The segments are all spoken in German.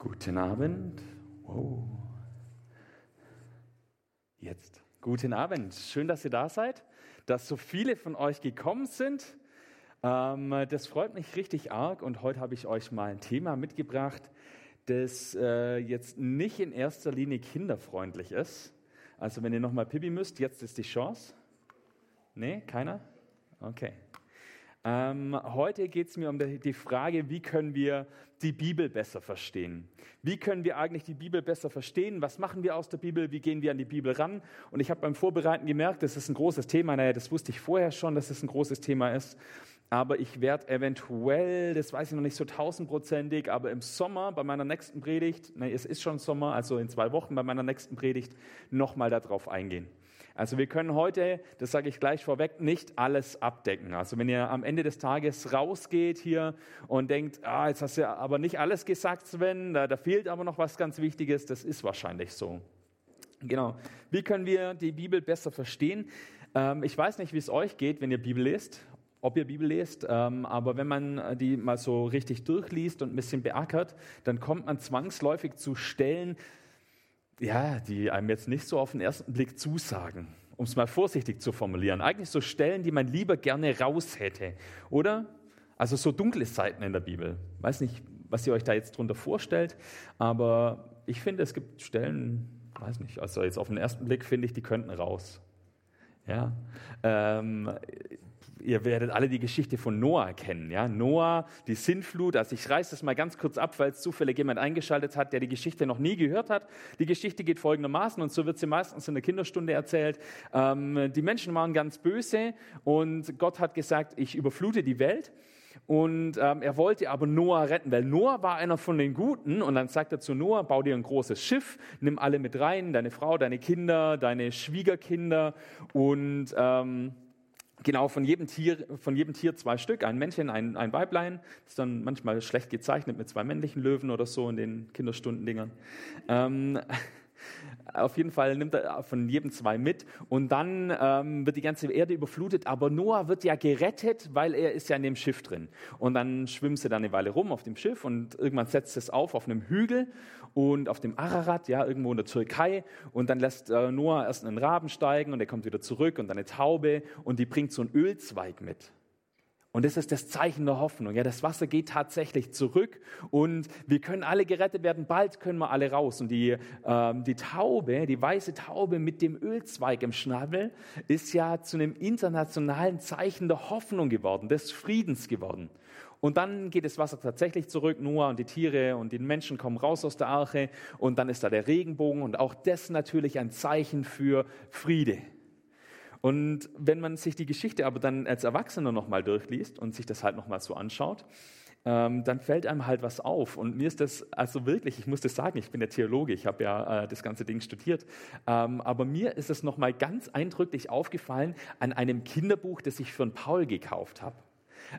Guten Abend. Wow. Jetzt. Guten Abend. Schön, dass ihr da seid, dass so viele von euch gekommen sind. Ähm, das freut mich richtig arg und heute habe ich euch mal ein Thema mitgebracht, das äh, jetzt nicht in erster Linie kinderfreundlich ist. Also wenn ihr nochmal Pipi müsst, jetzt ist die Chance. Nee, keiner? Okay. Ähm, heute geht es mir um die Frage, wie können wir die Bibel besser verstehen? Wie können wir eigentlich die Bibel besser verstehen? Was machen wir aus der Bibel? Wie gehen wir an die Bibel ran? Und ich habe beim Vorbereiten gemerkt, das ist ein großes Thema. Naja, das wusste ich vorher schon, dass es ein großes Thema ist. Aber ich werde eventuell, das weiß ich noch nicht so tausendprozentig, aber im Sommer bei meiner nächsten Predigt, nein, es ist schon Sommer, also in zwei Wochen bei meiner nächsten Predigt, nochmal darauf eingehen. Also wir können heute, das sage ich gleich vorweg, nicht alles abdecken. Also wenn ihr am Ende des Tages rausgeht hier und denkt, ah, jetzt hast du aber nicht alles gesagt, Sven, da, da fehlt aber noch was ganz Wichtiges, das ist wahrscheinlich so. Genau. Wie können wir die Bibel besser verstehen? Ähm, ich weiß nicht, wie es euch geht, wenn ihr Bibel lest, ob ihr Bibel lest, ähm, aber wenn man die mal so richtig durchliest und ein bisschen beackert, dann kommt man zwangsläufig zu Stellen, ja, die einem jetzt nicht so auf den ersten Blick zusagen, um es mal vorsichtig zu formulieren. Eigentlich so Stellen, die man lieber gerne raus hätte, oder? Also so dunkle Seiten in der Bibel. Weiß nicht, was ihr euch da jetzt drunter vorstellt, aber ich finde, es gibt Stellen, weiß nicht, also jetzt auf den ersten Blick finde ich, die könnten raus. Ja, ähm, ihr werdet alle die Geschichte von Noah kennen. Ja? Noah, die Sintflut. Also ich reiße das mal ganz kurz ab, weil es zufällig jemand eingeschaltet hat, der die Geschichte noch nie gehört hat. Die Geschichte geht folgendermaßen und so wird sie meistens in der Kinderstunde erzählt. Ähm, die Menschen waren ganz böse und Gott hat gesagt, ich überflute die Welt. Und ähm, er wollte aber Noah retten, weil Noah war einer von den Guten. Und dann sagt er zu Noah, bau dir ein großes Schiff, nimm alle mit rein, deine Frau, deine Kinder, deine Schwiegerkinder und... Ähm, Genau, von jedem, Tier, von jedem Tier zwei Stück, ein Männchen, ein, ein Weiblein. Ist dann manchmal schlecht gezeichnet mit zwei männlichen Löwen oder so in den Kinderstundendingern. Ähm, auf jeden Fall nimmt er von jedem zwei mit und dann ähm, wird die ganze Erde überflutet. Aber Noah wird ja gerettet, weil er ist ja in dem Schiff drin. Und dann schwimmen sie dann eine Weile rum auf dem Schiff und irgendwann setzt es auf auf einem Hügel und auf dem Ararat, ja, irgendwo in der Türkei. Und dann lässt äh, Noah erst einen Raben steigen und er kommt wieder zurück und eine Taube und die bringt so einen Ölzweig mit. Und das ist das Zeichen der Hoffnung. Ja, das Wasser geht tatsächlich zurück und wir können alle gerettet werden. Bald können wir alle raus. Und die, ähm, die Taube, die weiße Taube mit dem Ölzweig im Schnabel, ist ja zu einem internationalen Zeichen der Hoffnung geworden, des Friedens geworden. Und dann geht das Wasser tatsächlich zurück. Noah und die Tiere und die Menschen kommen raus aus der Arche und dann ist da der Regenbogen und auch das natürlich ein Zeichen für Friede. Und wenn man sich die Geschichte aber dann als Erwachsener nochmal durchliest und sich das halt nochmal so anschaut, ähm, dann fällt einem halt was auf. Und mir ist das, also wirklich, ich muss das sagen, ich bin der Theologe, ich habe ja äh, das ganze Ding studiert, ähm, aber mir ist es nochmal ganz eindrücklich aufgefallen an einem Kinderbuch, das ich einen Paul gekauft habe.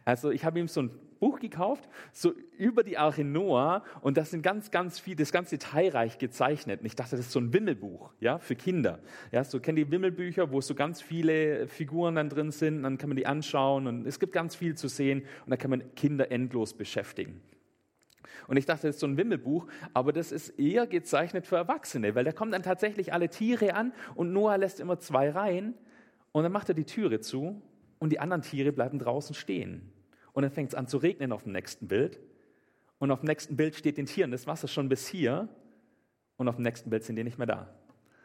Also ich habe ihm so ein Buch gekauft, so über die Arche Noah und das sind ganz, ganz viel, das ganz detailreich gezeichnet. Und ich dachte, das ist so ein Wimmelbuch, ja, für Kinder. Ja, so kennt die Wimmelbücher, wo so ganz viele Figuren dann drin sind, dann kann man die anschauen und es gibt ganz viel zu sehen und da kann man Kinder endlos beschäftigen. Und ich dachte, das ist so ein Wimmelbuch, aber das ist eher gezeichnet für Erwachsene, weil da kommen dann tatsächlich alle Tiere an und Noah lässt immer zwei rein und dann macht er die Türe zu und die anderen Tiere bleiben draußen stehen. Und dann fängt es an zu regnen auf dem nächsten Bild. Und auf dem nächsten Bild steht den Tieren das Wasser schon bis hier. Und auf dem nächsten Bild sind die nicht mehr da.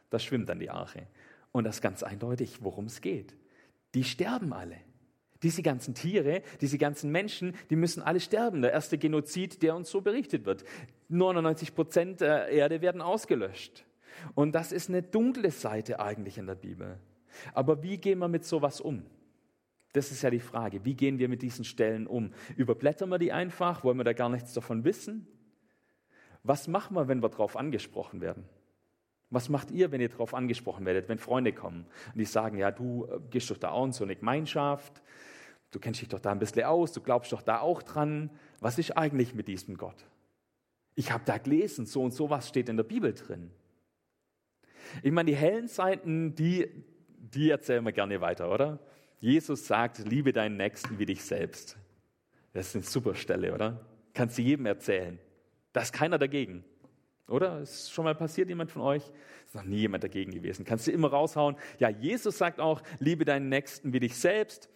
Da schwimmt dann die Arche. Und das ist ganz eindeutig, worum es geht. Die sterben alle. Diese ganzen Tiere, diese ganzen Menschen, die müssen alle sterben. Der erste Genozid, der uns so berichtet wird. 99 Prozent der Erde werden ausgelöscht. Und das ist eine dunkle Seite eigentlich in der Bibel. Aber wie gehen wir mit sowas um? Das ist ja die Frage. Wie gehen wir mit diesen Stellen um? Überblättern wir die einfach? Wollen wir da gar nichts davon wissen? Was machen wir, wenn wir darauf angesprochen werden? Was macht ihr, wenn ihr darauf angesprochen werdet, wenn Freunde kommen und die sagen, ja, du äh, gehst doch da auch in so eine Gemeinschaft, du kennst dich doch da ein bisschen aus, du glaubst doch da auch dran. Was ist eigentlich mit diesem Gott? Ich habe da gelesen, so und so was steht in der Bibel drin. Ich meine, die hellen Seiten, die, die erzählen wir gerne weiter, oder? Jesus sagt, liebe deinen Nächsten wie dich selbst. Das ist eine super Stelle, oder? Kannst du jedem erzählen. Da ist keiner dagegen. Oder? Ist schon mal passiert, jemand von euch? Ist noch nie jemand dagegen gewesen. Kannst du immer raushauen. Ja, Jesus sagt auch, liebe deinen Nächsten wie dich selbst.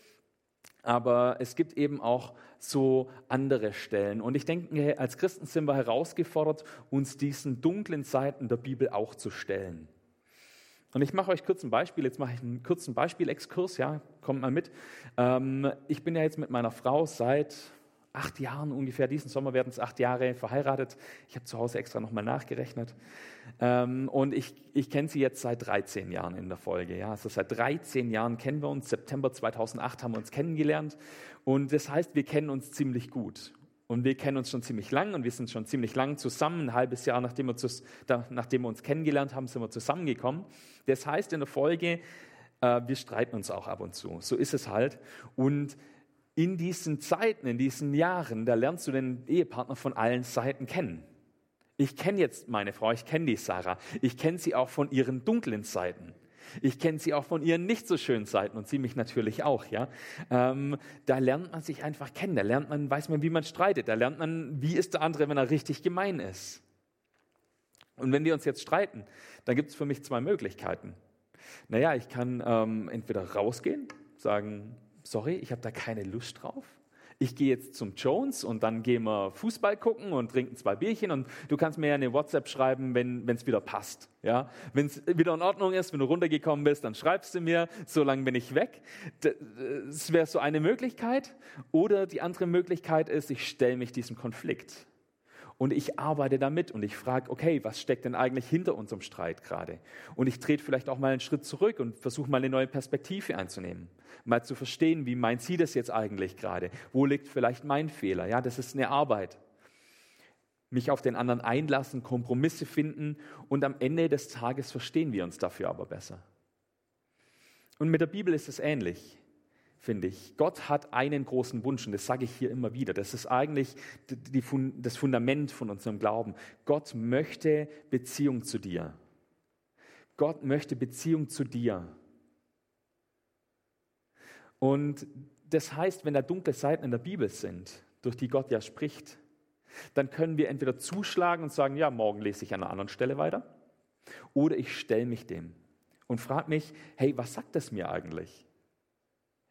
Aber es gibt eben auch so andere Stellen. Und ich denke, als Christen sind wir herausgefordert, uns diesen dunklen Seiten der Bibel auch zu stellen. Und ich mache euch kurz ein Beispiel. Jetzt mache ich einen kurzen Beispielexkurs. Ja, kommt mal mit. Ähm, ich bin ja jetzt mit meiner Frau seit acht Jahren ungefähr, diesen Sommer werden es acht Jahre verheiratet. Ich habe zu Hause extra nochmal nachgerechnet. Ähm, und ich, ich kenne sie jetzt seit 13 Jahren in der Folge. Ja. Also seit 13 Jahren kennen wir uns. September 2008 haben wir uns kennengelernt. Und das heißt, wir kennen uns ziemlich gut. Und wir kennen uns schon ziemlich lang und wir sind schon ziemlich lang zusammen. Ein halbes Jahr, nachdem wir, zus, da, nachdem wir uns kennengelernt haben, sind wir zusammengekommen. Das heißt in der Folge, äh, wir streiten uns auch ab und zu. So ist es halt. Und in diesen Zeiten, in diesen Jahren, da lernst du den Ehepartner von allen Seiten kennen. Ich kenne jetzt meine Frau, ich kenne die Sarah. Ich kenne sie auch von ihren dunklen Seiten. Ich kenne sie auch von ihren nicht so schönen Seiten und sie mich natürlich auch. Ja, ähm, da lernt man sich einfach kennen. Da lernt man, weiß man, wie man streitet. Da lernt man, wie ist der andere, wenn er richtig gemein ist. Und wenn wir uns jetzt streiten, dann gibt es für mich zwei Möglichkeiten. Naja, ich kann ähm, entweder rausgehen, sagen, sorry, ich habe da keine Lust drauf. Ich gehe jetzt zum Jones und dann gehen wir Fußball gucken und trinken zwei Bierchen und du kannst mir ja eine WhatsApp schreiben, wenn es wieder passt. Ja? Wenn es wieder in Ordnung ist, wenn du runtergekommen bist, dann schreibst du mir, solange bin ich weg. Das wäre so eine Möglichkeit. Oder die andere Möglichkeit ist, ich stelle mich diesem Konflikt und ich arbeite damit und ich frage, okay, was steckt denn eigentlich hinter unserem Streit gerade? Und ich trete vielleicht auch mal einen Schritt zurück und versuche mal eine neue Perspektive einzunehmen, mal zu verstehen, wie meint sie das jetzt eigentlich gerade? Wo liegt vielleicht mein Fehler? Ja, das ist eine Arbeit. Mich auf den anderen einlassen, Kompromisse finden und am Ende des Tages verstehen wir uns dafür aber besser. Und mit der Bibel ist es ähnlich finde ich. Gott hat einen großen Wunsch und das sage ich hier immer wieder. Das ist eigentlich die, das Fundament von unserem Glauben. Gott möchte Beziehung zu dir. Gott möchte Beziehung zu dir. Und das heißt, wenn da dunkle Seiten in der Bibel sind, durch die Gott ja spricht, dann können wir entweder zuschlagen und sagen, ja, morgen lese ich an einer anderen Stelle weiter, oder ich stelle mich dem und frage mich, hey, was sagt das mir eigentlich?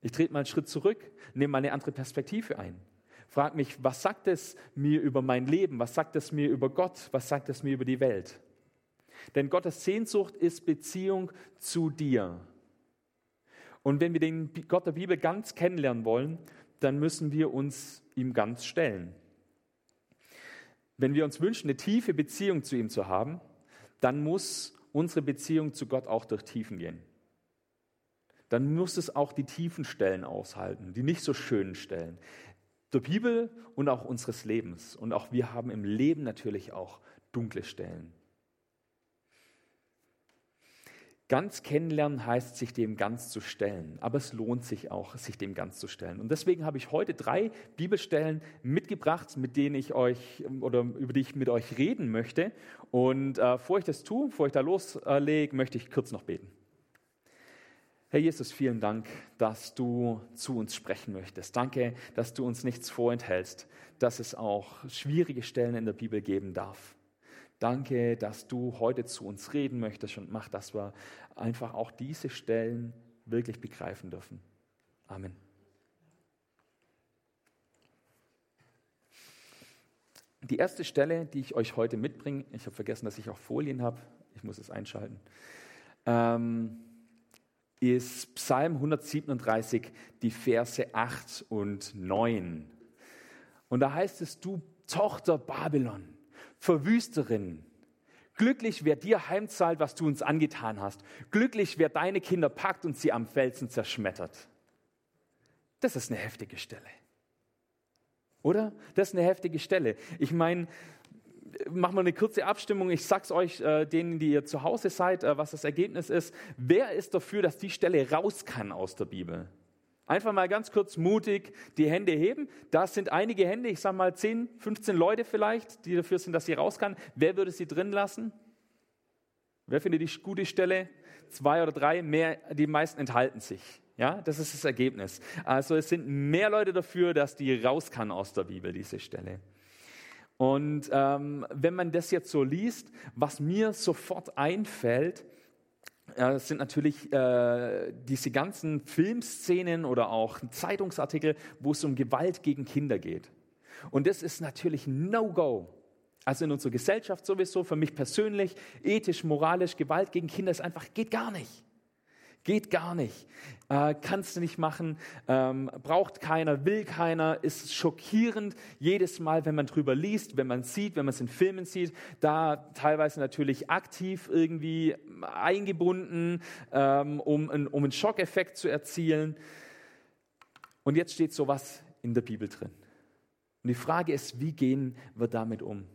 Ich trete mal einen Schritt zurück, nehme mal eine andere Perspektive ein. Frag mich, was sagt es mir über mein Leben? Was sagt es mir über Gott? Was sagt es mir über die Welt? Denn Gottes Sehnsucht ist Beziehung zu dir. Und wenn wir den Gott der Bibel ganz kennenlernen wollen, dann müssen wir uns ihm ganz stellen. Wenn wir uns wünschen, eine tiefe Beziehung zu ihm zu haben, dann muss unsere Beziehung zu Gott auch durch Tiefen gehen dann muss es auch die tiefen Stellen aushalten, die nicht so schönen Stellen der Bibel und auch unseres Lebens. Und auch wir haben im Leben natürlich auch dunkle Stellen. Ganz kennenlernen heißt, sich dem ganz zu stellen. Aber es lohnt sich auch, sich dem ganz zu stellen. Und deswegen habe ich heute drei Bibelstellen mitgebracht, mit denen ich euch oder über die ich mit euch reden möchte. Und äh, bevor ich das tue, bevor ich da loslege, möchte ich kurz noch beten. Herr Jesus, vielen Dank, dass du zu uns sprechen möchtest. Danke, dass du uns nichts vorenthältst, dass es auch schwierige Stellen in der Bibel geben darf. Danke, dass du heute zu uns reden möchtest und mach, dass wir einfach auch diese Stellen wirklich begreifen dürfen. Amen. Die erste Stelle, die ich euch heute mitbringe, ich habe vergessen, dass ich auch Folien habe, ich muss es einschalten. Ähm, ist Psalm 137, die Verse 8 und 9. Und da heißt es, du Tochter Babylon, Verwüsterin, glücklich wer dir heimzahlt, was du uns angetan hast. Glücklich wer deine Kinder packt und sie am Felsen zerschmettert. Das ist eine heftige Stelle. Oder? Das ist eine heftige Stelle. Ich meine, machen wir eine kurze Abstimmung. Ich sag's euch, äh, denen, die ihr zu Hause seid, äh, was das Ergebnis ist. Wer ist dafür, dass die Stelle raus kann aus der Bibel? Einfach mal ganz kurz mutig die Hände heben. Da sind einige Hände, ich sage mal 10, 15 Leute vielleicht, die dafür sind, dass sie raus kann. Wer würde sie drin lassen? Wer findet die gute Stelle? Zwei oder drei, mehr, die meisten enthalten sich. Ja, das ist das Ergebnis. Also es sind mehr Leute dafür, dass die raus kann aus der Bibel, diese Stelle. Und ähm, wenn man das jetzt so liest, was mir sofort einfällt, äh, sind natürlich äh, diese ganzen Filmszenen oder auch Zeitungsartikel, wo es um Gewalt gegen Kinder geht. Und das ist natürlich No-Go. Also in unserer Gesellschaft sowieso, für mich persönlich, ethisch, moralisch, Gewalt gegen Kinder ist einfach, geht gar nicht. Geht gar nicht. Äh, kannst du nicht machen, ähm, braucht keiner, will keiner, ist schockierend jedes Mal, wenn man drüber liest, wenn man sieht, wenn man es in Filmen sieht, da teilweise natürlich aktiv irgendwie eingebunden, ähm, um, um einen Schockeffekt zu erzielen. Und jetzt steht sowas in der Bibel drin. Und die Frage ist, wie gehen wir damit um?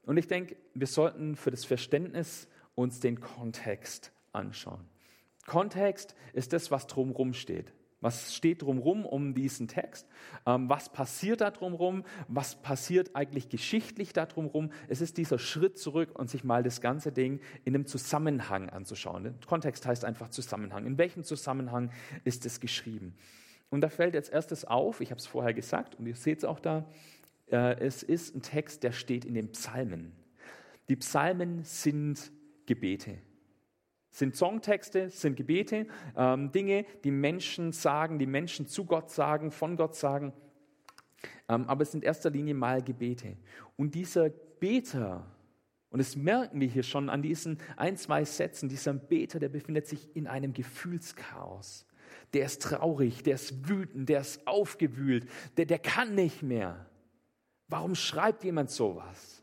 Und ich denke, wir sollten für das Verständnis uns den Kontext anschauen. Kontext ist das, was drumherum steht. Was steht drumherum um diesen Text? Ähm, was passiert da drumherum? Was passiert eigentlich geschichtlich da drumherum? Es ist dieser Schritt zurück und sich mal das ganze Ding in einem Zusammenhang anzuschauen. Kontext heißt einfach Zusammenhang. In welchem Zusammenhang ist es geschrieben? Und da fällt jetzt erstes auf, ich habe es vorher gesagt und ihr seht es auch da, äh, es ist ein Text, der steht in den Psalmen. Die Psalmen sind Gebete sind Songtexte, sind Gebete, ähm, Dinge, die Menschen sagen, die Menschen zu Gott sagen, von Gott sagen. Ähm, aber es sind in erster Linie mal Gebete. Und dieser Beter, und das merken wir hier schon an diesen ein, zwei Sätzen, dieser Beter, der befindet sich in einem Gefühlschaos. Der ist traurig, der ist wütend, der ist aufgewühlt, der, der kann nicht mehr. Warum schreibt jemand sowas?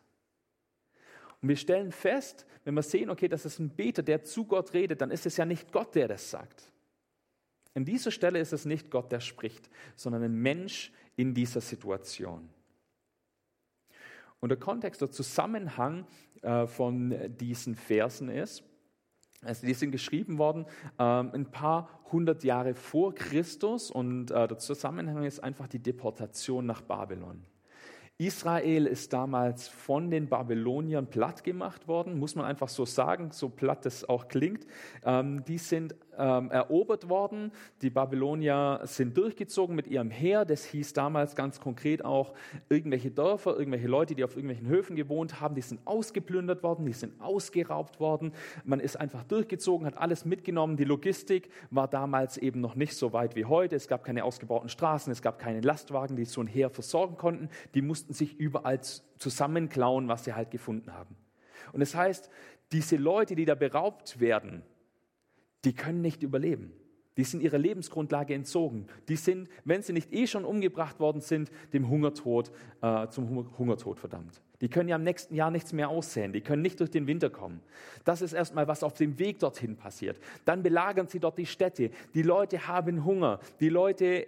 Und wir stellen fest, wenn wir sehen, okay, das ist ein Beter, der zu Gott redet, dann ist es ja nicht Gott, der das sagt. An dieser Stelle ist es nicht Gott, der spricht, sondern ein Mensch in dieser Situation. Und der Kontext, der Zusammenhang äh, von diesen Versen ist, also die sind geschrieben worden ähm, ein paar hundert Jahre vor Christus und äh, der Zusammenhang ist einfach die Deportation nach Babylon. Israel ist damals von den Babyloniern platt gemacht worden, muss man einfach so sagen, so platt es auch klingt. Ähm, die sind ähm, erobert worden, die Babylonier sind durchgezogen mit ihrem Heer. Das hieß damals ganz konkret auch irgendwelche Dörfer, irgendwelche Leute, die auf irgendwelchen Höfen gewohnt haben, die sind ausgeplündert worden, die sind ausgeraubt worden. Man ist einfach durchgezogen, hat alles mitgenommen. Die Logistik war damals eben noch nicht so weit wie heute. Es gab keine ausgebauten Straßen, es gab keine Lastwagen, die so ein Heer versorgen konnten. Die mussten sich überall zusammenklauen, was sie halt gefunden haben. Und das heißt, diese Leute, die da beraubt werden, die können nicht überleben. Die sind ihrer Lebensgrundlage entzogen. Die sind, wenn sie nicht eh schon umgebracht worden sind, dem Hungertod, äh, zum Hungertod verdammt. Die können ja im nächsten Jahr nichts mehr aussehen. Die können nicht durch den Winter kommen. Das ist erstmal, was auf dem Weg dorthin passiert. Dann belagern sie dort die Städte. Die Leute haben Hunger. Die Leute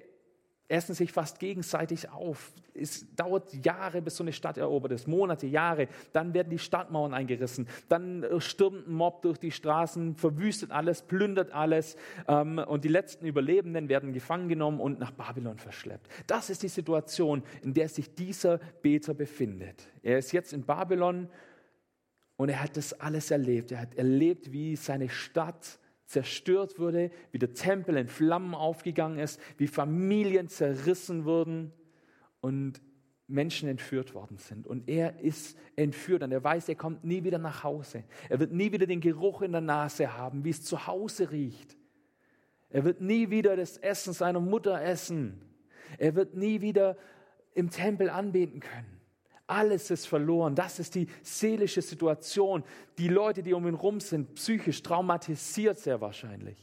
essen sich fast gegenseitig auf. Es dauert Jahre, bis so eine Stadt erobert ist, Monate, Jahre. Dann werden die Stadtmauern eingerissen. Dann äh, stürmt ein Mob durch die Straßen, verwüstet alles, plündert alles. Ähm, und die letzten Überlebenden werden gefangen genommen und nach Babylon verschleppt. Das ist die Situation, in der sich dieser Beter befindet. Er ist jetzt in Babylon und er hat das alles erlebt. Er hat erlebt, wie seine Stadt zerstört wurde, wie der Tempel in Flammen aufgegangen ist, wie Familien zerrissen wurden und Menschen entführt worden sind. Und er ist entführt und er weiß, er kommt nie wieder nach Hause. Er wird nie wieder den Geruch in der Nase haben, wie es zu Hause riecht. Er wird nie wieder das Essen seiner Mutter essen. Er wird nie wieder im Tempel anbeten können. Alles ist verloren. Das ist die seelische Situation. Die Leute, die um ihn rum sind, psychisch traumatisiert sehr wahrscheinlich.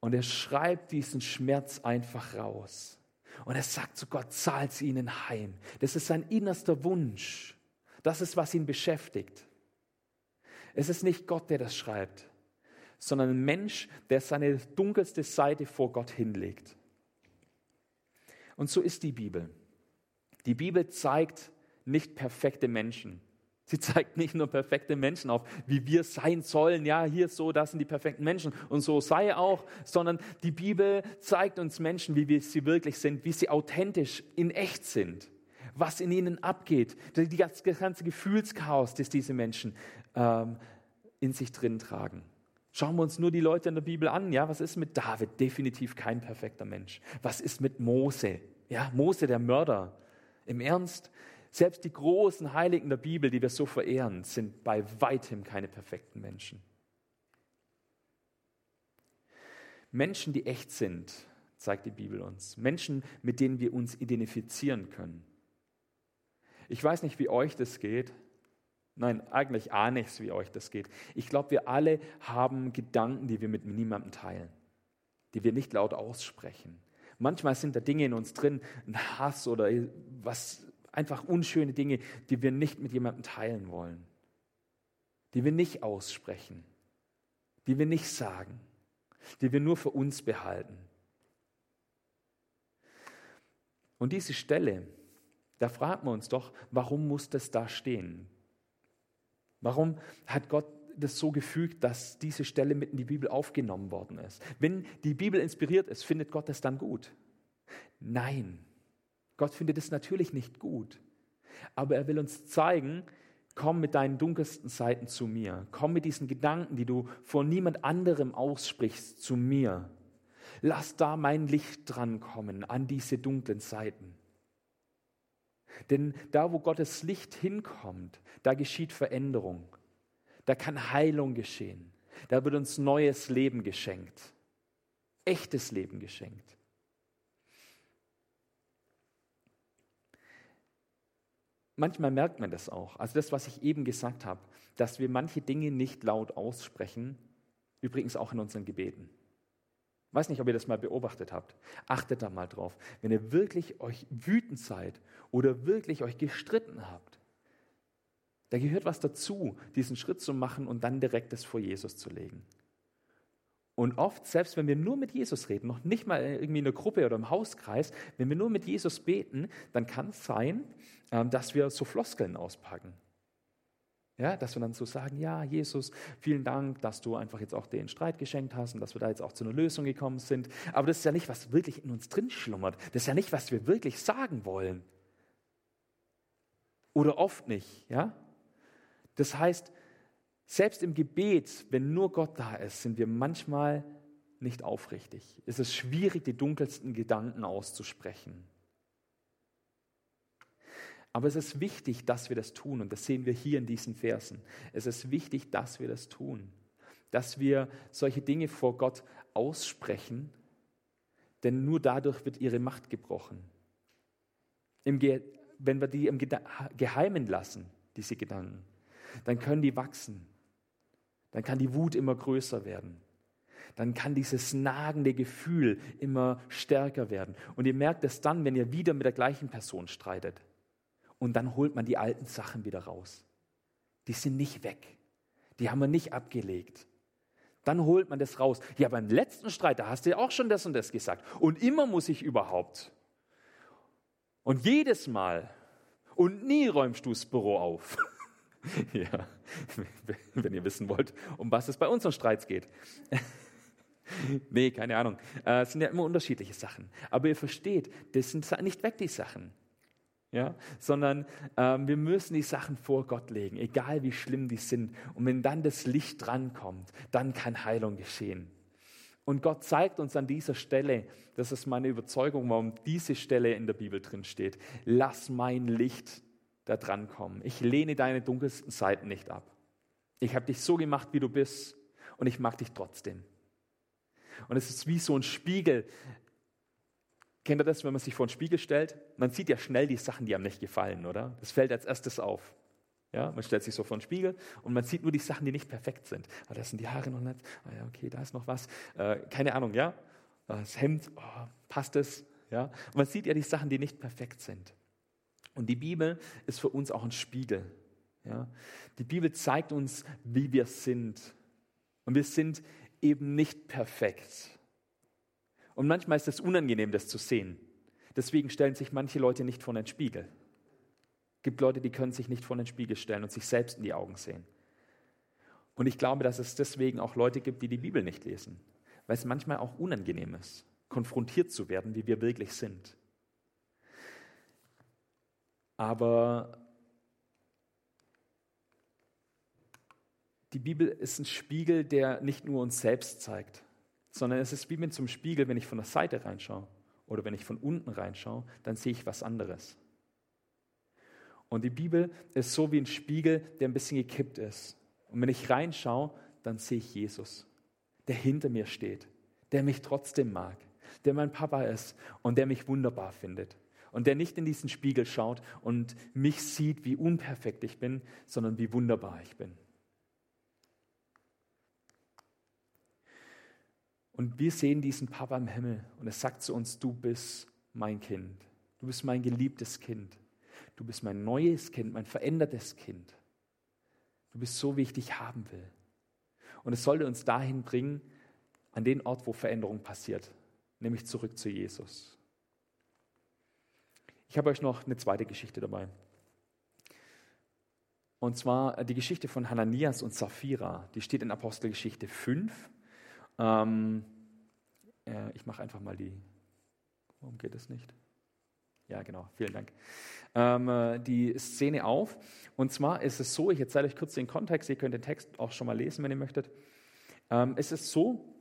Und er schreibt diesen Schmerz einfach raus. Und er sagt zu Gott, zahlt sie ihnen heim. Das ist sein innerster Wunsch. Das ist, was ihn beschäftigt. Es ist nicht Gott, der das schreibt, sondern ein Mensch, der seine dunkelste Seite vor Gott hinlegt. Und so ist die Bibel. Die Bibel zeigt nicht perfekte Menschen. Sie zeigt nicht nur perfekte Menschen auf, wie wir sein sollen. Ja, hier so, das sind die perfekten Menschen und so sei auch, sondern die Bibel zeigt uns Menschen, wie wir sie wirklich sind, wie sie authentisch, in echt sind, was in ihnen abgeht, das ganze Gefühlschaos, das diese Menschen ähm, in sich drin tragen. Schauen wir uns nur die Leute in der Bibel an. Ja, was ist mit David? Definitiv kein perfekter Mensch. Was ist mit Mose? Ja, Mose, der Mörder. Im Ernst, selbst die großen Heiligen der Bibel, die wir so verehren, sind bei weitem keine perfekten Menschen. Menschen, die echt sind, zeigt die Bibel uns. Menschen, mit denen wir uns identifizieren können. Ich weiß nicht, wie euch das geht. Nein, eigentlich auch nichts, wie euch das geht. Ich glaube, wir alle haben Gedanken, die wir mit niemandem teilen, die wir nicht laut aussprechen. Manchmal sind da Dinge in uns drin, ein Hass oder was, einfach unschöne Dinge, die wir nicht mit jemandem teilen wollen, die wir nicht aussprechen, die wir nicht sagen, die wir nur für uns behalten. Und diese Stelle, da fragen wir uns doch, warum muss das da stehen? Warum hat Gott das so gefügt, dass diese Stelle mit in die Bibel aufgenommen worden ist? Wenn die Bibel inspiriert ist, findet Gott das dann gut? Nein, Gott findet es natürlich nicht gut. Aber er will uns zeigen, komm mit deinen dunkelsten Seiten zu mir. Komm mit diesen Gedanken, die du vor niemand anderem aussprichst, zu mir. Lass da mein Licht drankommen an diese dunklen Seiten. Denn da, wo Gottes Licht hinkommt, da geschieht Veränderung. Da kann Heilung geschehen. Da wird uns neues Leben geschenkt. Echtes Leben geschenkt. Manchmal merkt man das auch. Also das, was ich eben gesagt habe, dass wir manche Dinge nicht laut aussprechen, übrigens auch in unseren Gebeten. Ich weiß nicht, ob ihr das mal beobachtet habt. Achtet da mal drauf. Wenn ihr wirklich euch wütend seid oder wirklich euch gestritten habt, da gehört was dazu, diesen Schritt zu machen und dann direkt das vor Jesus zu legen. Und oft, selbst wenn wir nur mit Jesus reden, noch nicht mal irgendwie in einer Gruppe oder im Hauskreis, wenn wir nur mit Jesus beten, dann kann es sein, ähm, dass wir so Floskeln auspacken. Ja, dass wir dann so sagen, ja, Jesus, vielen Dank, dass du einfach jetzt auch den Streit geschenkt hast und dass wir da jetzt auch zu einer Lösung gekommen sind. Aber das ist ja nicht, was wirklich in uns drin schlummert. Das ist ja nicht, was wir wirklich sagen wollen. Oder oft nicht, ja? Das heißt, selbst im Gebet, wenn nur Gott da ist, sind wir manchmal nicht aufrichtig. Es ist schwierig, die dunkelsten Gedanken auszusprechen. Aber es ist wichtig, dass wir das tun. Und das sehen wir hier in diesen Versen. Es ist wichtig, dass wir das tun. Dass wir solche Dinge vor Gott aussprechen, denn nur dadurch wird ihre Macht gebrochen. wenn wir die im Geheimen lassen, diese Gedanken, dann können die wachsen. Dann kann die Wut immer größer werden. Dann kann dieses nagende Gefühl immer stärker werden. Und ihr merkt es dann, wenn ihr wieder mit der gleichen Person streitet und dann holt man die alten Sachen wieder raus. Die sind nicht weg. Die haben wir nicht abgelegt. Dann holt man das raus. Ja, beim letzten Streit, da hast du ja auch schon das und das gesagt. Und immer muss ich überhaupt. Und jedes Mal. Und nie räumst du das Büro auf. ja, wenn ihr wissen wollt, um was es bei unseren Streits geht. nee, keine Ahnung. Äh, es sind ja immer unterschiedliche Sachen. Aber ihr versteht, das sind nicht weg, die Sachen ja? sondern ähm, wir müssen die Sachen vor Gott legen, egal wie schlimm die sind. Und wenn dann das Licht drankommt, dann kann Heilung geschehen. Und Gott zeigt uns an dieser Stelle, das ist meine Überzeugung, warum diese Stelle in der Bibel drin steht, lass mein Licht da drankommen. Ich lehne deine dunkelsten Seiten nicht ab. Ich habe dich so gemacht, wie du bist und ich mag dich trotzdem. Und es ist wie so ein Spiegel, Kennt ihr das, wenn man sich vor den Spiegel stellt? Man sieht ja schnell die Sachen, die einem nicht gefallen, oder? Das fällt als erstes auf. Ja, man stellt sich so vor den Spiegel und man sieht nur die Sachen, die nicht perfekt sind. Ah, da sind die Haare noch nicht. Ah ja, okay, da ist noch was. Äh, keine Ahnung, ja? Das Hemd, oh, passt es? Ja? Und man sieht ja die Sachen, die nicht perfekt sind. Und die Bibel ist für uns auch ein Spiegel. Ja? Die Bibel zeigt uns, wie wir sind. Und wir sind eben nicht perfekt. Und manchmal ist es unangenehm, das zu sehen. Deswegen stellen sich manche Leute nicht vor den Spiegel. Es gibt Leute, die können sich nicht vor den Spiegel stellen und sich selbst in die Augen sehen. Und ich glaube, dass es deswegen auch Leute gibt, die die Bibel nicht lesen, weil es manchmal auch unangenehm ist, konfrontiert zu werden, wie wir wirklich sind. Aber die Bibel ist ein Spiegel, der nicht nur uns selbst zeigt, sondern es ist wie mit zum Spiegel, wenn ich von der Seite reinschaue oder wenn ich von unten reinschaue, dann sehe ich was anderes. Und die Bibel ist so wie ein Spiegel, der ein bisschen gekippt ist. Und wenn ich reinschaue, dann sehe ich Jesus, der hinter mir steht, der mich trotzdem mag, der mein Papa ist und der mich wunderbar findet. Und der nicht in diesen Spiegel schaut und mich sieht, wie unperfekt ich bin, sondern wie wunderbar ich bin. Und wir sehen diesen Papa im Himmel und er sagt zu uns, du bist mein Kind, du bist mein geliebtes Kind. Du bist mein neues Kind, mein verändertes Kind. Du bist so, wie ich dich haben will. Und es sollte uns dahin bringen, an den Ort, wo Veränderung passiert, nämlich zurück zu Jesus. Ich habe euch noch eine zweite Geschichte dabei. Und zwar die Geschichte von Hananias und Sapphira. Die steht in Apostelgeschichte 5. Ähm, äh, ich mache einfach mal die. Warum geht es nicht? Ja, genau, vielen Dank. Ähm, äh, die Szene auf. Und zwar ist es so, ich erzähle euch kurz den Kontext, ihr könnt den Text auch schon mal lesen, wenn ihr möchtet. Ähm, es ist so,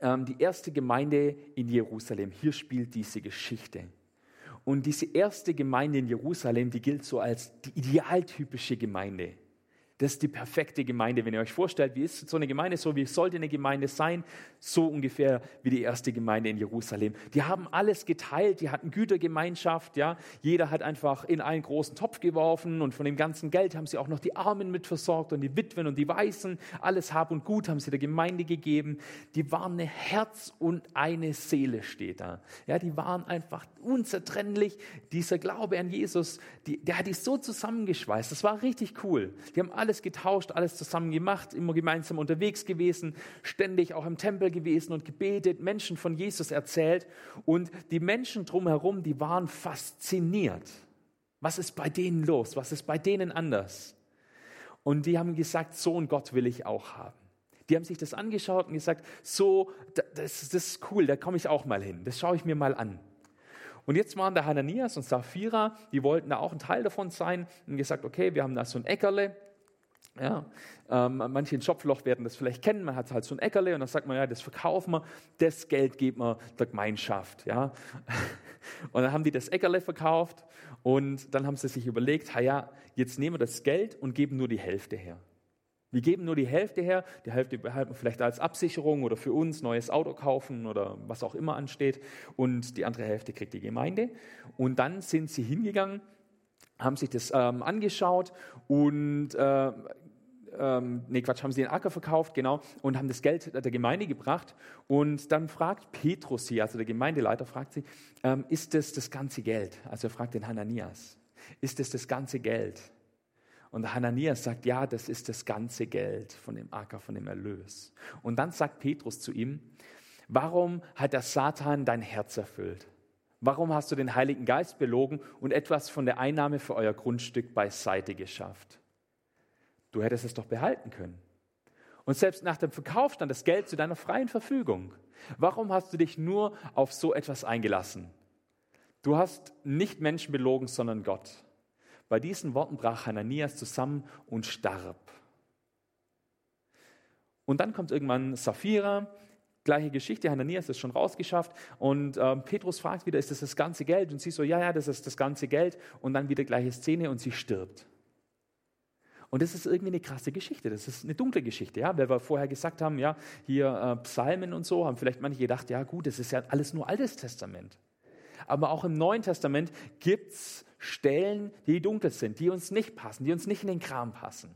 ähm, die erste Gemeinde in Jerusalem, hier spielt diese Geschichte. Und diese erste Gemeinde in Jerusalem, die gilt so als die idealtypische Gemeinde. Das ist die perfekte Gemeinde. Wenn ihr euch vorstellt, wie ist so eine Gemeinde, so wie sollte eine Gemeinde sein, so ungefähr wie die erste Gemeinde in Jerusalem. Die haben alles geteilt, die hatten Gütergemeinschaft, ja. Jeder hat einfach in einen großen Topf geworfen und von dem ganzen Geld haben sie auch noch die Armen mit versorgt und die Witwen und die Weißen. Alles Hab und Gut haben sie der Gemeinde gegeben. Die waren eine Herz und eine Seele, steht da. Ja, die waren einfach unzertrennlich. Dieser Glaube an Jesus, die, der hat die so zusammengeschweißt. Das war richtig cool. Die haben alle alles getauscht, alles zusammen gemacht, immer gemeinsam unterwegs gewesen, ständig auch im Tempel gewesen und gebetet, Menschen von Jesus erzählt. Und die Menschen drumherum, die waren fasziniert. Was ist bei denen los? Was ist bei denen anders? Und die haben gesagt, so ein Gott will ich auch haben. Die haben sich das angeschaut und gesagt, so, das, das ist cool, da komme ich auch mal hin. Das schaue ich mir mal an. Und jetzt waren da Hananias und Sapphira, die wollten da auch ein Teil davon sein und gesagt, okay, wir haben da so ein Äckerle, ja, ähm, manche in Schopfloch werden das vielleicht kennen. Man hat halt so ein Äckerle und dann sagt man, ja, das verkaufen wir, das Geld geben wir der Gemeinschaft. Ja. Und dann haben die das Äckerle verkauft und dann haben sie sich überlegt, ja, jetzt nehmen wir das Geld und geben nur die Hälfte her. Wir geben nur die Hälfte her, die Hälfte behalten wir vielleicht als Absicherung oder für uns neues Auto kaufen oder was auch immer ansteht und die andere Hälfte kriegt die Gemeinde. Und dann sind sie hingegangen haben sich das ähm, angeschaut und äh, ähm, nee, Quatsch, haben sie den Acker verkauft, genau, und haben das Geld der Gemeinde gebracht. Und dann fragt Petrus sie, also der Gemeindeleiter, fragt sie, ähm, ist das das ganze Geld? Also er fragt den Hananias, ist das das ganze Geld? Und Hananias sagt, ja, das ist das ganze Geld von dem Acker, von dem Erlös. Und dann sagt Petrus zu ihm, warum hat der Satan dein Herz erfüllt? Warum hast du den Heiligen Geist belogen und etwas von der Einnahme für euer Grundstück beiseite geschafft? Du hättest es doch behalten können. Und selbst nach dem Verkauf stand das Geld zu deiner freien Verfügung. Warum hast du dich nur auf so etwas eingelassen? Du hast nicht Menschen belogen, sondern Gott. Bei diesen Worten brach Hananias zusammen und starb. Und dann kommt irgendwann Sapphira, Gleiche Geschichte, Hananias ist schon rausgeschafft und äh, Petrus fragt wieder, ist das das ganze Geld? Und sie so, ja, ja, das ist das ganze Geld. Und dann wieder gleiche Szene und sie stirbt. Und das ist irgendwie eine krasse Geschichte, das ist eine dunkle Geschichte, ja, weil wir vorher gesagt haben, ja, hier äh, Psalmen und so, haben vielleicht manche gedacht, ja gut, das ist ja alles nur Altes Testament. Aber auch im Neuen Testament gibt es Stellen, die dunkel sind, die uns nicht passen, die uns nicht in den Kram passen,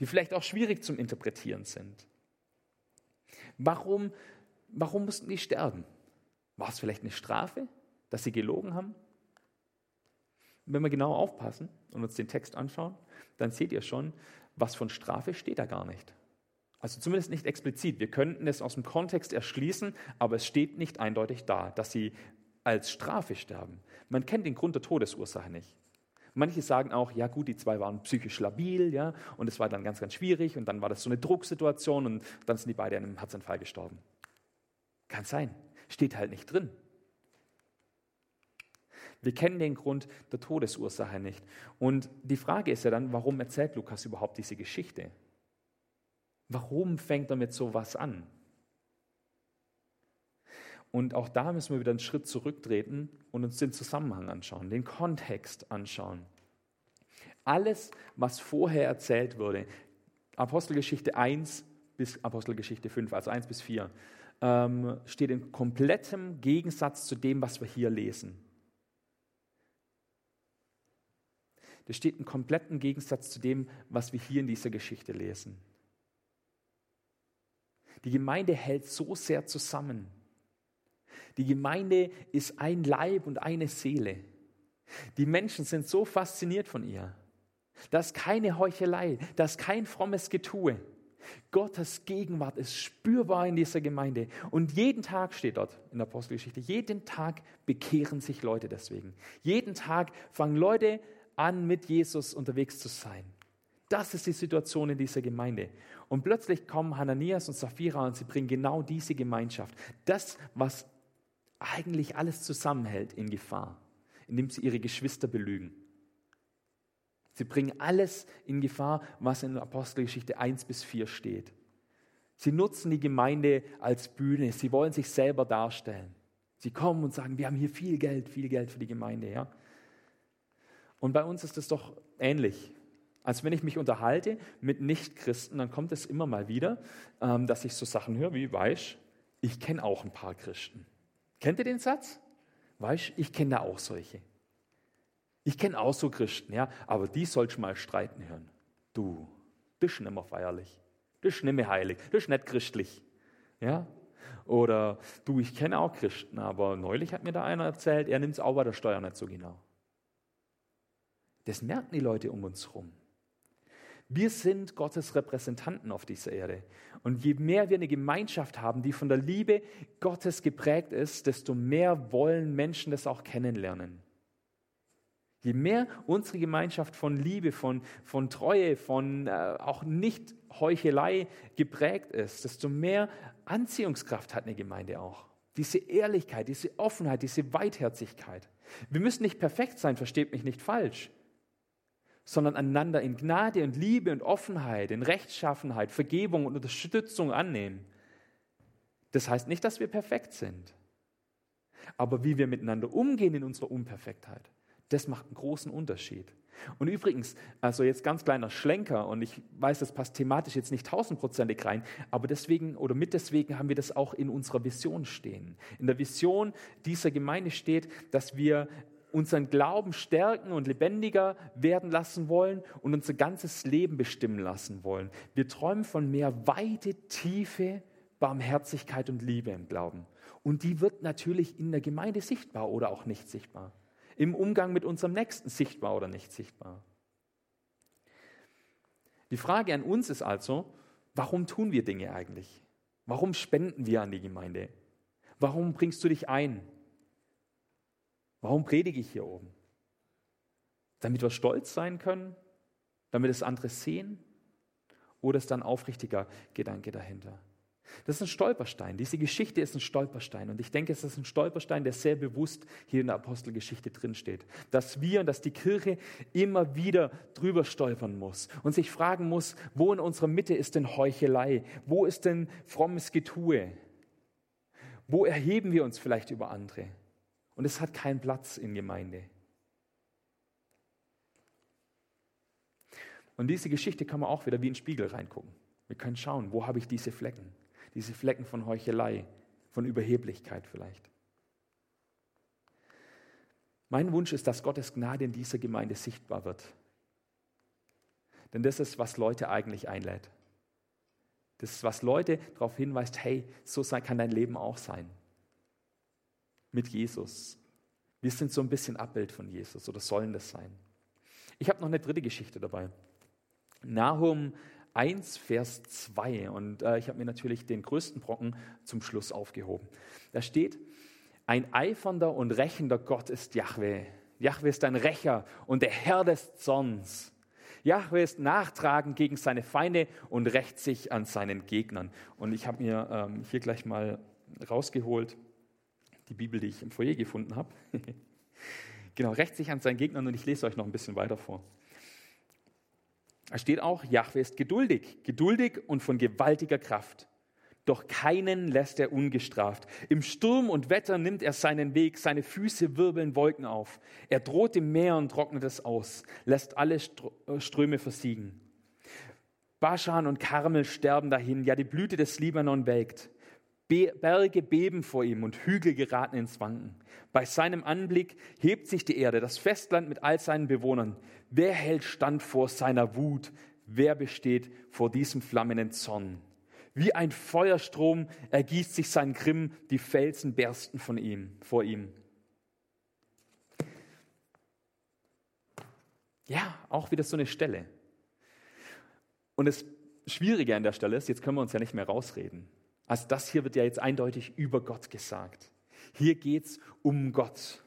die vielleicht auch schwierig zum Interpretieren sind. Warum Warum mussten die sterben? War es vielleicht eine Strafe, dass sie gelogen haben? Wenn wir genau aufpassen und uns den Text anschauen, dann seht ihr schon, was von Strafe steht da gar nicht. Also zumindest nicht explizit. Wir könnten es aus dem Kontext erschließen, aber es steht nicht eindeutig da, dass sie als Strafe sterben. Man kennt den Grund der Todesursache nicht. Manche sagen auch, ja gut, die zwei waren psychisch labil, ja, und es war dann ganz, ganz schwierig und dann war das so eine Drucksituation und dann sind die beide an einem Herzinfarkt gestorben. Kann sein. Steht halt nicht drin. Wir kennen den Grund der Todesursache nicht. Und die Frage ist ja dann, warum erzählt Lukas überhaupt diese Geschichte? Warum fängt er mit sowas an? Und auch da müssen wir wieder einen Schritt zurücktreten und uns den Zusammenhang anschauen, den Kontext anschauen. Alles, was vorher erzählt wurde, Apostelgeschichte 1 bis Apostelgeschichte 5, also 1 bis 4, ähm, steht in komplettem Gegensatz zu dem, was wir hier lesen. Das steht in komplettem Gegensatz zu dem, was wir hier in dieser Geschichte lesen. Die Gemeinde hält so sehr zusammen. Die Gemeinde ist ein Leib und eine Seele. Die Menschen sind so fasziniert von ihr. Das ist keine Heuchelei, das ist kein frommes Getue. Gottes Gegenwart ist spürbar in dieser Gemeinde. Und jeden Tag steht dort in der Apostelgeschichte, jeden Tag bekehren sich Leute deswegen. Jeden Tag fangen Leute an, mit Jesus unterwegs zu sein. Das ist die Situation in dieser Gemeinde. Und plötzlich kommen Hananias und Sapphira und sie bringen genau diese Gemeinschaft, das, was eigentlich alles zusammenhält, in Gefahr, indem sie ihre Geschwister belügen. Sie bringen alles in Gefahr, was in Apostelgeschichte 1 bis 4 steht. Sie nutzen die Gemeinde als Bühne. Sie wollen sich selber darstellen. Sie kommen und sagen, wir haben hier viel Geld, viel Geld für die Gemeinde. Ja? Und bei uns ist es doch ähnlich. Als wenn ich mich unterhalte mit Nichtchristen, dann kommt es immer mal wieder, ähm, dass ich so Sachen höre wie, weißt ich kenne auch ein paar Christen. Kennt ihr den Satz? Weißt ich kenne da auch solche. Ich kenne auch so Christen, ja, aber die sollst mal streiten hören. Du, das ist nicht mehr feierlich. Das ist nicht mehr heilig. Das ist nicht christlich. Ja? Oder du, ich kenne auch Christen, aber neulich hat mir da einer erzählt, er nimmt es auch bei der Steuer nicht so genau. Das merken die Leute um uns herum. Wir sind Gottes Repräsentanten auf dieser Erde. Und je mehr wir eine Gemeinschaft haben, die von der Liebe Gottes geprägt ist, desto mehr wollen Menschen das auch kennenlernen. Je mehr unsere Gemeinschaft von Liebe, von, von Treue, von äh, auch nicht Heuchelei geprägt ist, desto mehr Anziehungskraft hat eine Gemeinde auch. Diese Ehrlichkeit, diese Offenheit, diese Weitherzigkeit. Wir müssen nicht perfekt sein, versteht mich nicht falsch, sondern einander in Gnade und Liebe und Offenheit, in Rechtschaffenheit, Vergebung und Unterstützung annehmen. Das heißt nicht, dass wir perfekt sind, aber wie wir miteinander umgehen in unserer Unperfektheit. Das macht einen großen Unterschied. Und übrigens, also jetzt ganz kleiner Schlenker, und ich weiß, das passt thematisch jetzt nicht tausendprozentig rein, aber deswegen oder mit deswegen haben wir das auch in unserer Vision stehen. In der Vision dieser Gemeinde steht, dass wir unseren Glauben stärken und lebendiger werden lassen wollen und unser ganzes Leben bestimmen lassen wollen. Wir träumen von mehr Weite, Tiefe, Barmherzigkeit und Liebe im Glauben. Und die wird natürlich in der Gemeinde sichtbar oder auch nicht sichtbar im Umgang mit unserem Nächsten sichtbar oder nicht sichtbar. Die Frage an uns ist also, warum tun wir Dinge eigentlich? Warum spenden wir an die Gemeinde? Warum bringst du dich ein? Warum predige ich hier oben? Damit wir stolz sein können? Damit es andere sehen? Oder ist da ein aufrichtiger Gedanke dahinter? Das ist ein Stolperstein. Diese Geschichte ist ein Stolperstein. Und ich denke, es ist ein Stolperstein, der sehr bewusst hier in der Apostelgeschichte drinsteht. Dass wir und dass die Kirche immer wieder drüber stolpern muss und sich fragen muss, wo in unserer Mitte ist denn Heuchelei? Wo ist denn frommes Getue? Wo erheben wir uns vielleicht über andere? Und es hat keinen Platz in Gemeinde. Und diese Geschichte kann man auch wieder wie in den Spiegel reingucken. Wir können schauen, wo habe ich diese Flecken? diese Flecken von Heuchelei, von Überheblichkeit vielleicht. Mein Wunsch ist, dass Gottes Gnade in dieser Gemeinde sichtbar wird. Denn das ist, was Leute eigentlich einlädt. Das ist, was Leute darauf hinweist, hey, so kann dein Leben auch sein. Mit Jesus. Wir sind so ein bisschen Abbild von Jesus oder sollen das sein. Ich habe noch eine dritte Geschichte dabei. Nahum 1, Vers 2. Und äh, ich habe mir natürlich den größten Brocken zum Schluss aufgehoben. Da steht, ein eifernder und rächender Gott ist Yahweh. Yahweh ist ein Rächer und der Herr des Zorns. Yahweh ist nachtragend gegen seine Feinde und rächt sich an seinen Gegnern. Und ich habe mir ähm, hier gleich mal rausgeholt, die Bibel, die ich im Foyer gefunden habe. genau, rächt sich an seinen Gegnern und ich lese euch noch ein bisschen weiter vor. Da steht auch, Jahwe ist geduldig, geduldig und von gewaltiger Kraft. doch keinen lässt er ungestraft. Im Sturm und Wetter nimmt er seinen Weg, seine Füße wirbeln Wolken auf. Er droht dem Meer und trocknet es aus, lässt alle äh, Ströme versiegen. Baschan und Karmel sterben dahin, ja die Blüte des Libanon welkt. Berge beben vor ihm und Hügel geraten ins Wanken. Bei seinem Anblick hebt sich die Erde, das Festland mit all seinen Bewohnern. Wer hält stand vor seiner Wut? Wer besteht vor diesem flammenden Zorn? Wie ein Feuerstrom ergießt sich sein Grimm, die Felsen bersten von ihm, vor ihm. Ja, auch wieder so eine Stelle. Und das Schwierige an der Stelle ist, jetzt können wir uns ja nicht mehr rausreden. Also das hier wird ja jetzt eindeutig über Gott gesagt. Hier geht es um Gott.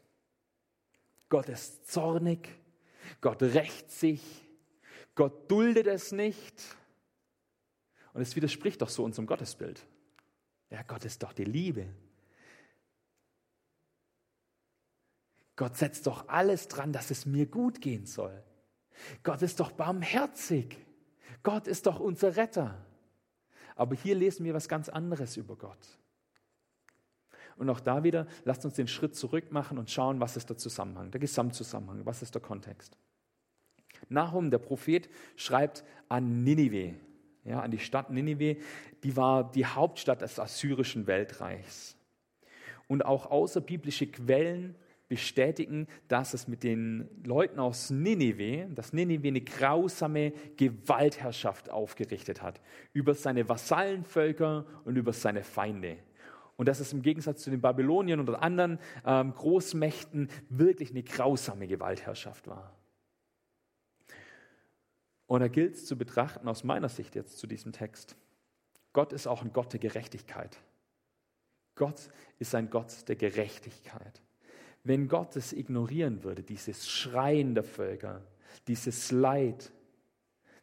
Gott ist zornig, Gott rächt sich, Gott duldet es nicht. Und es widerspricht doch so unserem Gottesbild. Ja, Gott ist doch die Liebe. Gott setzt doch alles dran, dass es mir gut gehen soll. Gott ist doch barmherzig. Gott ist doch unser Retter. Aber hier lesen wir was ganz anderes über Gott. Und auch da wieder, lasst uns den Schritt zurück machen und schauen, was ist der Zusammenhang, der Gesamtzusammenhang, was ist der Kontext. Nahum, der Prophet, schreibt an Ninive, ja, an die Stadt Ninive, die war die Hauptstadt des assyrischen Weltreichs. Und auch außerbiblische Quellen bestätigen, dass es mit den Leuten aus Ninive, dass Ninive eine grausame Gewaltherrschaft aufgerichtet hat über seine Vasallenvölker und über seine Feinde. Und dass es im Gegensatz zu den Babyloniern oder anderen ähm, Großmächten wirklich eine grausame Gewaltherrschaft war. Und da gilt es zu betrachten, aus meiner Sicht jetzt zu diesem Text, Gott ist auch ein Gott der Gerechtigkeit. Gott ist ein Gott der Gerechtigkeit. Wenn Gott es ignorieren würde, dieses Schreien der Völker, dieses Leid,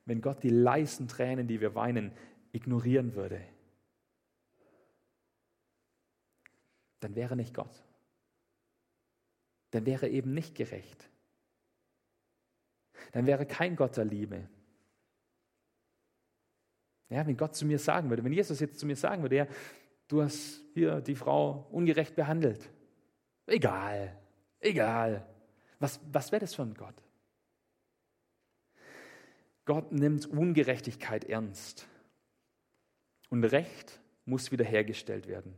wenn Gott die leisen Tränen, die wir weinen, ignorieren würde, dann wäre nicht Gott. Dann wäre eben nicht gerecht. Dann wäre kein Gott der Liebe. Ja, wenn Gott zu mir sagen würde, wenn Jesus jetzt zu mir sagen würde, ja, du hast hier die Frau ungerecht behandelt, Egal, egal. Was, was wäre das für ein Gott? Gott nimmt Ungerechtigkeit ernst. Und Recht muss wiederhergestellt werden.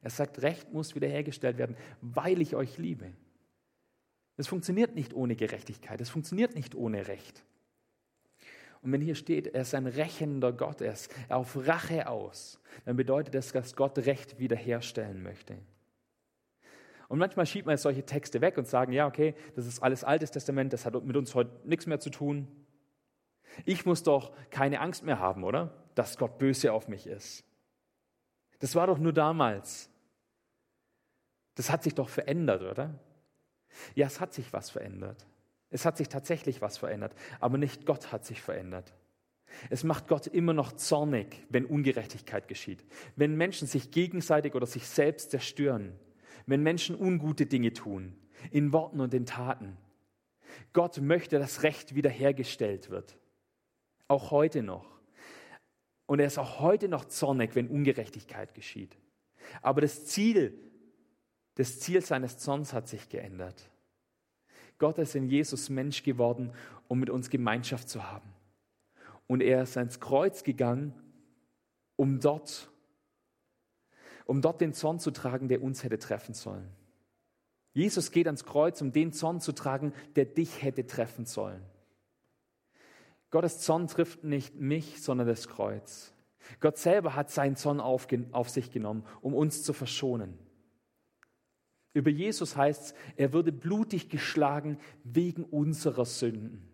Er sagt, Recht muss wiederhergestellt werden, weil ich euch liebe. Es funktioniert nicht ohne Gerechtigkeit, es funktioniert nicht ohne Recht. Und wenn hier steht, er ist ein rächender Gott, er ist auf Rache aus, dann bedeutet das, dass Gott Recht wiederherstellen möchte. Und manchmal schiebt man solche Texte weg und sagen, ja, okay, das ist alles Altes Testament, das hat mit uns heute nichts mehr zu tun. Ich muss doch keine Angst mehr haben, oder? Dass Gott böse auf mich ist. Das war doch nur damals. Das hat sich doch verändert, oder? Ja, es hat sich was verändert. Es hat sich tatsächlich was verändert, aber nicht Gott hat sich verändert. Es macht Gott immer noch zornig, wenn Ungerechtigkeit geschieht, wenn Menschen sich gegenseitig oder sich selbst zerstören, wenn Menschen ungute Dinge tun, in Worten und in Taten. Gott möchte, dass Recht wiederhergestellt wird. Auch heute noch. Und er ist auch heute noch zornig, wenn Ungerechtigkeit geschieht. Aber das Ziel, das Ziel seines Zorns hat sich geändert. Gott ist in Jesus Mensch geworden, um mit uns Gemeinschaft zu haben. Und er ist ans Kreuz gegangen, um dort um dort den Zorn zu tragen, der uns hätte treffen sollen. Jesus geht ans Kreuz, um den Zorn zu tragen, der dich hätte treffen sollen. Gottes Zorn trifft nicht mich, sondern das Kreuz. Gott selber hat seinen Zorn auf, auf sich genommen, um uns zu verschonen. Über Jesus heißt es, er würde blutig geschlagen wegen unserer Sünden.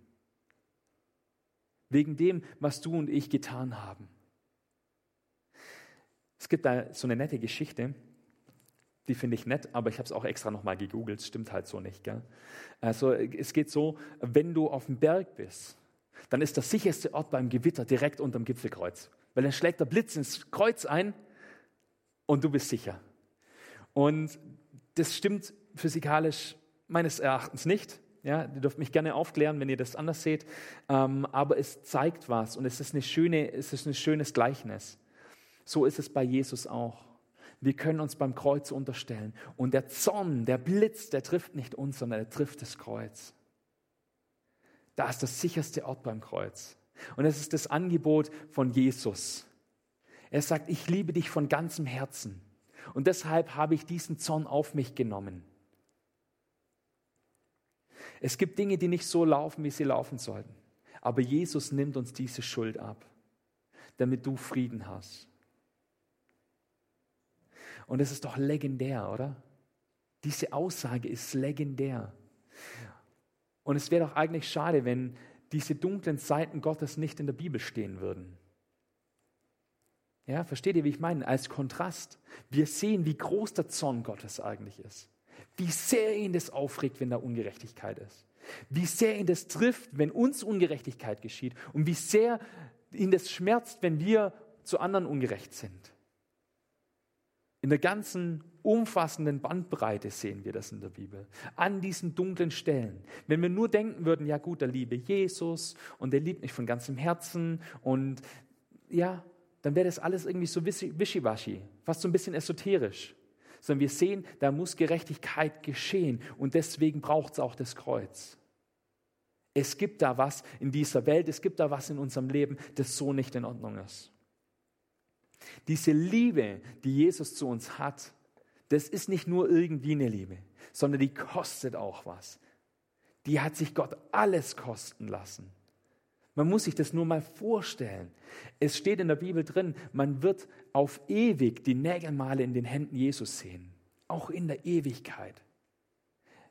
Wegen dem, was du und ich getan haben. Es gibt da so eine nette Geschichte, die finde ich nett, aber ich habe es auch extra nochmal gegoogelt, stimmt halt so nicht. Gell? Also es geht so, wenn du auf dem Berg bist, dann ist der sicherste Ort beim Gewitter direkt unterm Gipfelkreuz, weil dann schlägt der Blitz ins Kreuz ein und du bist sicher. Und das stimmt physikalisch meines Erachtens nicht. Ja, ihr dürft mich gerne aufklären, wenn ihr das anders seht. Ähm, aber es zeigt was und es ist, eine schöne, es ist ein schönes Gleichnis. So ist es bei Jesus auch. Wir können uns beim Kreuz unterstellen. Und der Zorn, der Blitz, der trifft nicht uns, sondern er trifft das Kreuz. Da ist das sicherste Ort beim Kreuz. Und es ist das Angebot von Jesus. Er sagt, ich liebe dich von ganzem Herzen. Und deshalb habe ich diesen Zorn auf mich genommen. Es gibt Dinge, die nicht so laufen, wie sie laufen sollten. Aber Jesus nimmt uns diese Schuld ab, damit du Frieden hast. Und es ist doch legendär, oder? Diese Aussage ist legendär. Und es wäre doch eigentlich schade, wenn diese dunklen Seiten Gottes nicht in der Bibel stehen würden. Ja, versteht ihr, wie ich meine? Als Kontrast. Wir sehen, wie groß der Zorn Gottes eigentlich ist. Wie sehr ihn das aufregt, wenn da Ungerechtigkeit ist. Wie sehr ihn das trifft, wenn uns Ungerechtigkeit geschieht. Und wie sehr ihn das schmerzt, wenn wir zu anderen ungerecht sind. In der ganzen umfassenden Bandbreite sehen wir das in der Bibel. An diesen dunklen Stellen. Wenn wir nur denken würden, ja gut, der liebe Jesus und der liebt mich von ganzem Herzen und ja, dann wäre das alles irgendwie so wischiwaschi, fast so ein bisschen esoterisch. Sondern wir sehen, da muss Gerechtigkeit geschehen und deswegen braucht es auch das Kreuz. Es gibt da was in dieser Welt, es gibt da was in unserem Leben, das so nicht in Ordnung ist. Diese Liebe, die Jesus zu uns hat, das ist nicht nur irgendwie eine Liebe, sondern die kostet auch was. Die hat sich Gott alles kosten lassen. Man muss sich das nur mal vorstellen. Es steht in der Bibel drin, man wird auf ewig die Nägelmale in den Händen Jesus sehen. Auch in der Ewigkeit.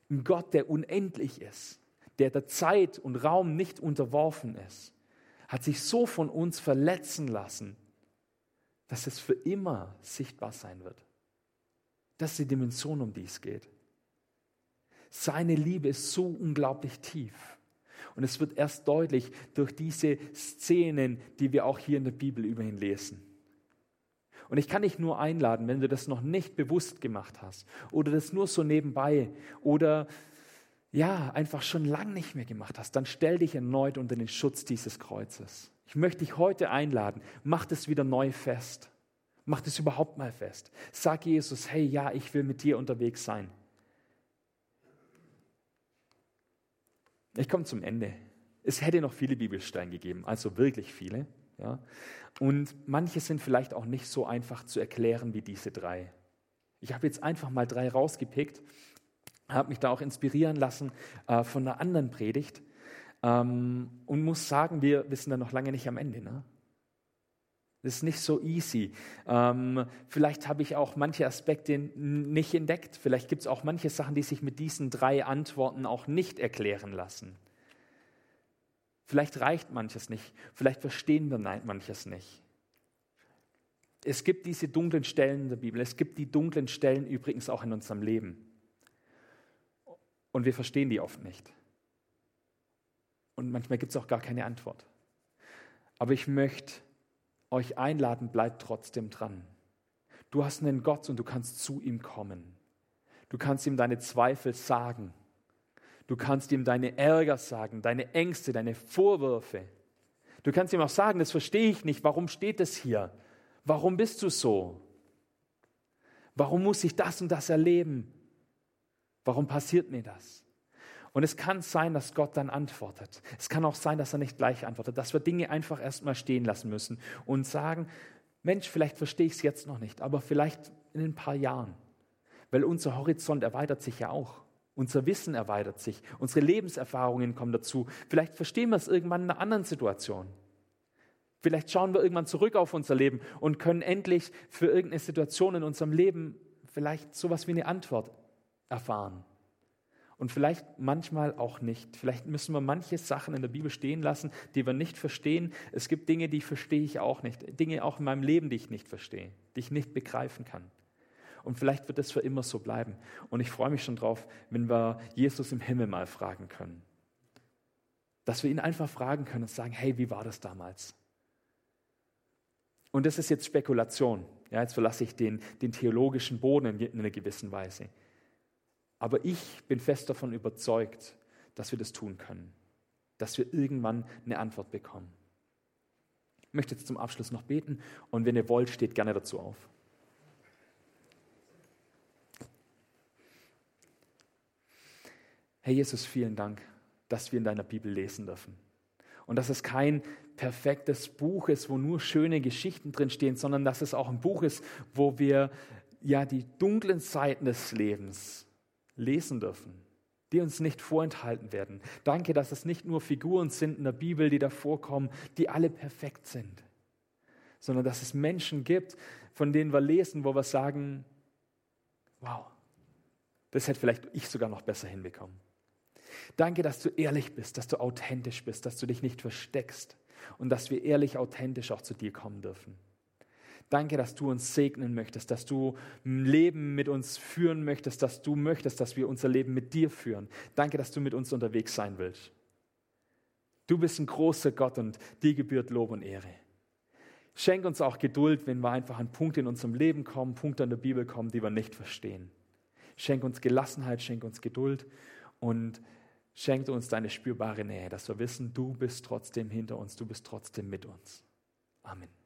Ein Gott, der unendlich ist, der der Zeit und Raum nicht unterworfen ist, hat sich so von uns verletzen lassen, dass es für immer sichtbar sein wird. Das ist die Dimension, um die es geht. Seine Liebe ist so unglaublich tief. Und es wird erst deutlich durch diese Szenen, die wir auch hier in der Bibel über ihn lesen. Und ich kann dich nur einladen, wenn du das noch nicht bewusst gemacht hast oder das nur so nebenbei oder ja, einfach schon lang nicht mehr gemacht hast, dann stell dich erneut unter den Schutz dieses Kreuzes. Ich möchte dich heute einladen, mach das wieder neu fest. Mach das überhaupt mal fest. Sag Jesus, hey, ja, ich will mit dir unterwegs sein. Ich komme zum Ende. Es hätte noch viele Bibelsteine gegeben, also wirklich viele. Ja? Und manche sind vielleicht auch nicht so einfach zu erklären wie diese drei. Ich habe jetzt einfach mal drei rausgepickt, habe mich da auch inspirieren lassen äh, von einer anderen Predigt. Ähm, und muss sagen, wir, wir sind da noch lange nicht am Ende. Ne? Das ist nicht so easy. Ähm, vielleicht habe ich auch manche Aspekte nicht entdeckt. Vielleicht gibt es auch manche Sachen, die sich mit diesen drei Antworten auch nicht erklären lassen. Vielleicht reicht manches nicht. Vielleicht verstehen wir manches nicht. Es gibt diese dunklen Stellen in der Bibel. Es gibt die dunklen Stellen übrigens auch in unserem Leben. Und wir verstehen die oft nicht. Und manchmal gibt es auch gar keine Antwort. Aber ich möchte euch einladen, bleibt trotzdem dran. Du hast einen Gott und du kannst zu ihm kommen. Du kannst ihm deine Zweifel sagen. Du kannst ihm deine Ärger sagen, deine Ängste, deine Vorwürfe. Du kannst ihm auch sagen, das verstehe ich nicht. Warum steht das hier? Warum bist du so? Warum muss ich das und das erleben? Warum passiert mir das? Und es kann sein, dass Gott dann antwortet. Es kann auch sein, dass er nicht gleich antwortet, dass wir Dinge einfach erstmal stehen lassen müssen und sagen, Mensch, vielleicht verstehe ich es jetzt noch nicht, aber vielleicht in ein paar Jahren. Weil unser Horizont erweitert sich ja auch. Unser Wissen erweitert sich. Unsere Lebenserfahrungen kommen dazu. Vielleicht verstehen wir es irgendwann in einer anderen Situation. Vielleicht schauen wir irgendwann zurück auf unser Leben und können endlich für irgendeine Situation in unserem Leben vielleicht sowas wie eine Antwort erfahren und vielleicht manchmal auch nicht. Vielleicht müssen wir manche Sachen in der Bibel stehen lassen, die wir nicht verstehen. Es gibt Dinge, die verstehe ich auch nicht. Dinge auch in meinem Leben, die ich nicht verstehe, die ich nicht begreifen kann. Und vielleicht wird das für immer so bleiben. Und ich freue mich schon drauf, wenn wir Jesus im Himmel mal fragen können. Dass wir ihn einfach fragen können und sagen, hey, wie war das damals? Und das ist jetzt Spekulation. Ja, jetzt verlasse ich den, den theologischen Boden in einer gewissen Weise. Aber ich bin fest davon überzeugt, dass wir das tun können, dass wir irgendwann eine Antwort bekommen. Ich möchte jetzt zum Abschluss noch beten und wenn ihr wollt, steht gerne dazu auf. Herr Jesus, vielen Dank, dass wir in deiner Bibel lesen dürfen. Und dass es kein perfektes Buch ist, wo nur schöne Geschichten drinstehen, sondern dass es auch ein Buch ist, wo wir ja die dunklen Seiten des Lebens lesen dürfen, die uns nicht vorenthalten werden. Danke, dass es nicht nur Figuren sind in der Bibel, die da vorkommen, die alle perfekt sind, sondern dass es Menschen gibt, von denen wir lesen, wo wir sagen, wow, das hätte vielleicht ich sogar noch besser hinbekommen. Danke, dass du ehrlich bist, dass du authentisch bist, dass du dich nicht versteckst und dass wir ehrlich authentisch auch zu dir kommen dürfen. Danke, dass du uns segnen möchtest, dass du ein Leben mit uns führen möchtest, dass du möchtest, dass wir unser Leben mit dir führen. Danke, dass du mit uns unterwegs sein willst. Du bist ein großer Gott und dir gebührt Lob und Ehre. Schenk uns auch Geduld, wenn wir einfach an Punkte in unserem Leben kommen, Punkte in der Bibel kommen, die wir nicht verstehen. Schenk uns Gelassenheit, schenk uns Geduld und schenk uns deine spürbare Nähe, dass wir wissen, du bist trotzdem hinter uns, du bist trotzdem mit uns. Amen.